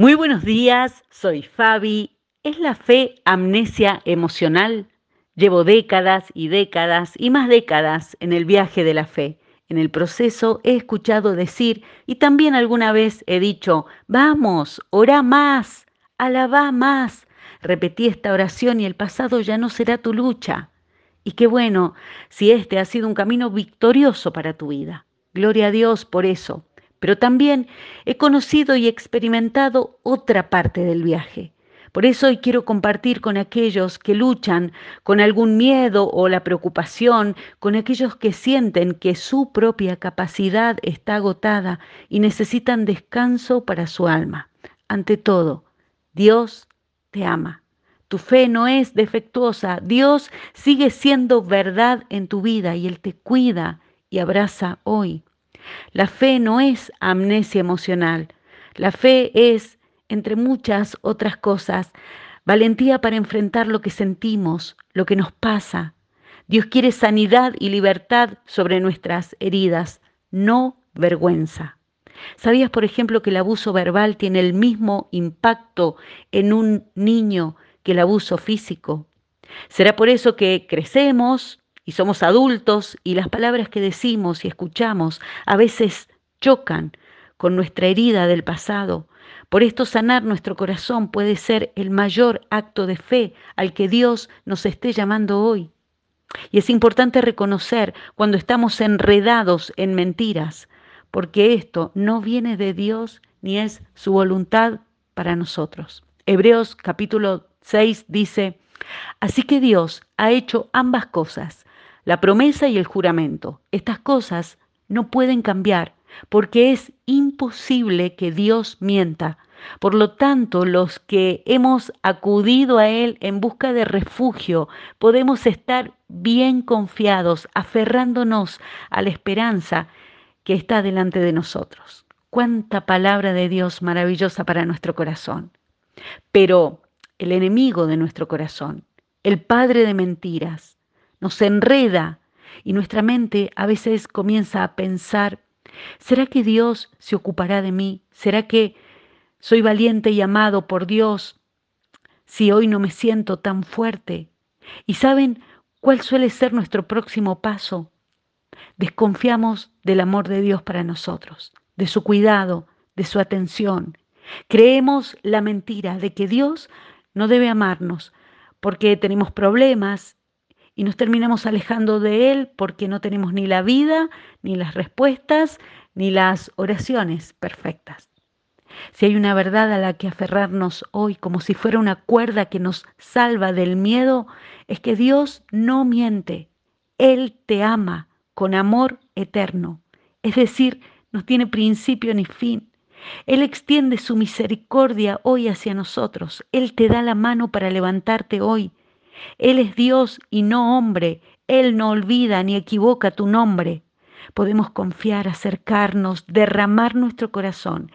Muy buenos días, soy Fabi. ¿Es la fe amnesia emocional? Llevo décadas y décadas y más décadas en el viaje de la fe. En el proceso he escuchado decir y también alguna vez he dicho, vamos, ora más, alabá más. Repetí esta oración y el pasado ya no será tu lucha. Y qué bueno si este ha sido un camino victorioso para tu vida. Gloria a Dios por eso pero también he conocido y experimentado otra parte del viaje. Por eso hoy quiero compartir con aquellos que luchan con algún miedo o la preocupación, con aquellos que sienten que su propia capacidad está agotada y necesitan descanso para su alma. Ante todo, Dios te ama. Tu fe no es defectuosa. Dios sigue siendo verdad en tu vida y Él te cuida y abraza hoy. La fe no es amnesia emocional. La fe es, entre muchas otras cosas, valentía para enfrentar lo que sentimos, lo que nos pasa. Dios quiere sanidad y libertad sobre nuestras heridas, no vergüenza. ¿Sabías, por ejemplo, que el abuso verbal tiene el mismo impacto en un niño que el abuso físico? Será por eso que crecemos, y somos adultos y las palabras que decimos y escuchamos a veces chocan con nuestra herida del pasado. Por esto sanar nuestro corazón puede ser el mayor acto de fe al que Dios nos esté llamando hoy. Y es importante reconocer cuando estamos enredados en mentiras, porque esto no viene de Dios ni es su voluntad para nosotros. Hebreos capítulo 6 dice, así que Dios ha hecho ambas cosas la promesa y el juramento. Estas cosas no pueden cambiar porque es imposible que Dios mienta. Por lo tanto, los que hemos acudido a Él en busca de refugio, podemos estar bien confiados, aferrándonos a la esperanza que está delante de nosotros. Cuánta palabra de Dios maravillosa para nuestro corazón. Pero el enemigo de nuestro corazón, el padre de mentiras, nos enreda y nuestra mente a veces comienza a pensar, ¿será que Dios se ocupará de mí? ¿Será que soy valiente y amado por Dios si hoy no me siento tan fuerte? ¿Y saben cuál suele ser nuestro próximo paso? Desconfiamos del amor de Dios para nosotros, de su cuidado, de su atención. Creemos la mentira de que Dios no debe amarnos porque tenemos problemas y nos terminamos alejando de Él porque no tenemos ni la vida, ni las respuestas, ni las oraciones perfectas. Si hay una verdad a la que aferrarnos hoy como si fuera una cuerda que nos salva del miedo, es que Dios no miente. Él te ama con amor eterno. Es decir, no tiene principio ni fin. Él extiende su misericordia hoy hacia nosotros. Él te da la mano para levantarte hoy. Él es Dios y no hombre. Él no olvida ni equivoca tu nombre. Podemos confiar, acercarnos, derramar nuestro corazón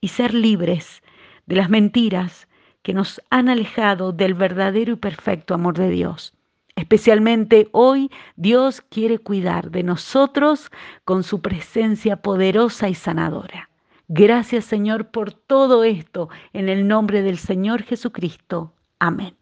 y ser libres de las mentiras que nos han alejado del verdadero y perfecto amor de Dios. Especialmente hoy Dios quiere cuidar de nosotros con su presencia poderosa y sanadora. Gracias Señor por todo esto en el nombre del Señor Jesucristo. Amén.